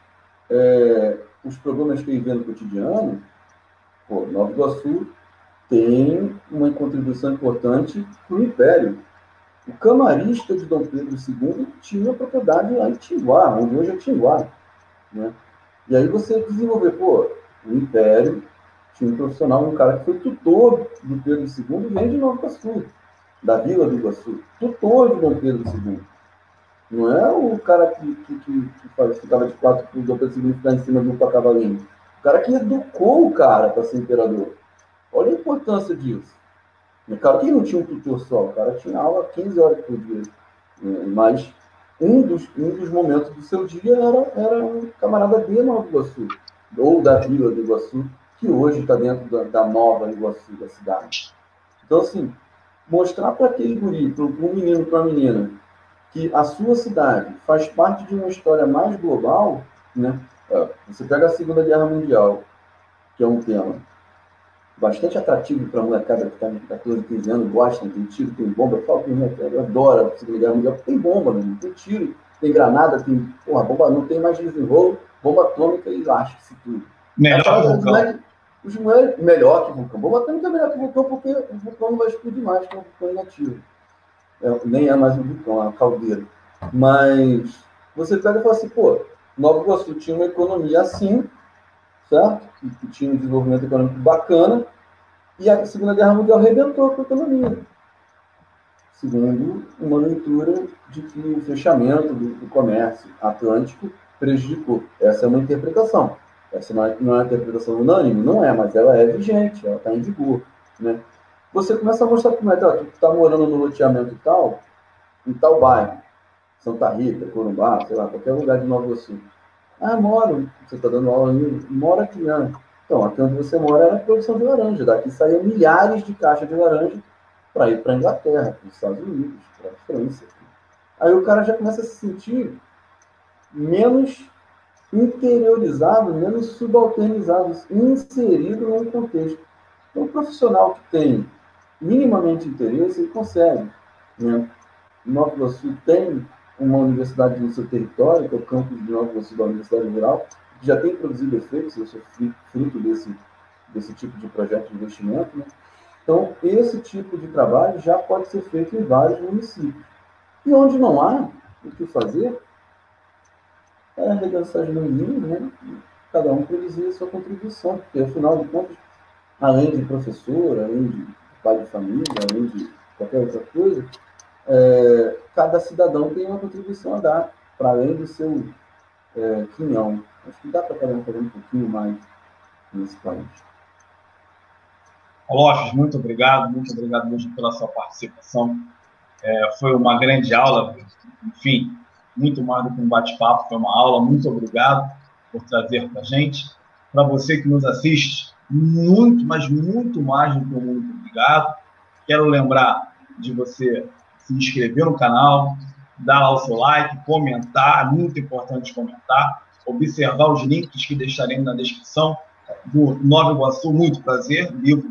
é, os problemas que ele vê no cotidiano, pô, Nova Iguaçu tem uma contribuição importante para o Império. O camarista de Dom Pedro II tinha propriedade lá em Tinguá, onde hoje é Tinguá. Né? E aí você desenvolver, pô, o Império tinha um profissional, um cara que foi tutor do Pedro II, vem de Nova Iguaçu, da Vila do Iguaçu, tutor de Dom Pedro II. Não é o cara que, que, que, que ficava de quatro para o Dom Pedro II ficar em cima do cavalinho. O cara que educou o cara para ser imperador. Olha a importância disso. O cara que não tinha um tutor só, o cara tinha aula 15 horas por dia. Mas um dos, um dos momentos do seu dia era, era um camarada de Nova Iguaçu, ou da Vila do Iguaçu, que hoje está dentro da, da, nova Iguaçu, da cidade. Então, assim, mostrar para aquele guri, para um menino, para uma menina, que a sua cidade faz parte de uma história mais global, né? Você pega a Segunda Guerra Mundial, que é um tema bastante atrativo para a molecada que está com 14, 15 anos, gosta, tem tiro, tem bomba. Eu falo que eu adoro a Segunda Guerra Mundial, tem bomba, né? tem tiro, tem granada, tem. Porra, bomba não tem mais desenrolo, bomba atômica e lasca-se tudo. Melhor os moleques, os moleques, melhor que o vulcão. Bomba atômica é melhor que o vulcão porque o vulcão não vai explodir mais que o vulcão inativo. É, nem é mais um vulcão, é uma caldeira. Mas você pega e fala assim, pô, Nova Iguaçu tinha uma economia assim, certo? Que tinha um desenvolvimento econômico bacana, e a Segunda Guerra Mundial arrebentou com a economia. Segundo uma leitura de que o fechamento do, do comércio atlântico prejudicou. Essa é uma interpretação. Essa não é, não é uma interpretação unânime? Não é, mas ela é vigente, ela está em vigor. Né? Você começa a mostrar como é que tu está morando no loteamento tal, em tal bairro, Santa Rita, Corumbá, sei lá, qualquer lugar de Nova Iguaçu. Ah, moro. Você está dando aula ali, mora aqui, né? Então, aqui onde você mora era produção de laranja. Daqui saíam milhares de caixas de laranja para ir para a Inglaterra, para os Estados Unidos, para a França. Aí o cara já começa a se sentir menos interiorizado, menos subalternizado, inserido num contexto. Então, o profissional que tem minimamente interesse, ele consegue. Né? Nova Iguaçu tem uma universidade no seu território, que é o campus de Nova Iguaçu da Universidade Rural, que já tem produzido efeitos, eu sou fruto desse, desse tipo de projeto de investimento. Né? Então, esse tipo de trabalho já pode ser feito em vários municípios. E onde não há o que fazer, é arregaçar as manguinhas, né? cada um produzir a sua contribuição, porque, afinal de contas, além de professor, além de pai de família, além de qualquer outra coisa, é, cada cidadão tem uma contribuição a dar, para além do seu é, quinhão. Acho que dá para cada um um pouquinho mais nesse país. Lofes, muito obrigado, muito obrigado mesmo pela sua participação. É, foi uma grande aula, enfim, muito mais do que um bate-papo, foi uma aula. Muito obrigado por trazer para a gente. Para você que nos assiste, muito, mas muito mais do que um muito obrigado. Quero lembrar de você se inscrever no canal, dar lá o seu like, comentar, muito importante comentar, observar os links que deixarei na descrição do Nova Iguaçu, muito prazer, livro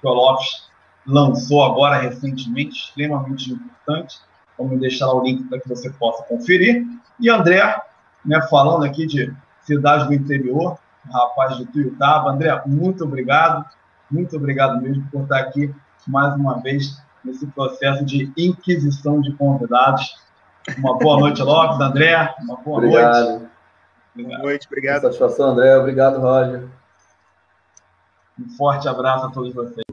que o Lopes lançou agora recentemente, extremamente importante. Vamos deixar lá o link para que você possa conferir. E André, né, falando aqui de cidade do interior, rapaz de Tuiutaba. André, muito obrigado, muito obrigado mesmo por estar aqui mais uma vez nesse processo de inquisição de convidados. Uma boa noite, Lopes, André. Uma boa obrigado. noite. Boa noite, obrigado. Satisfação, André. Obrigado, Roger. Um forte abraço a todos vocês.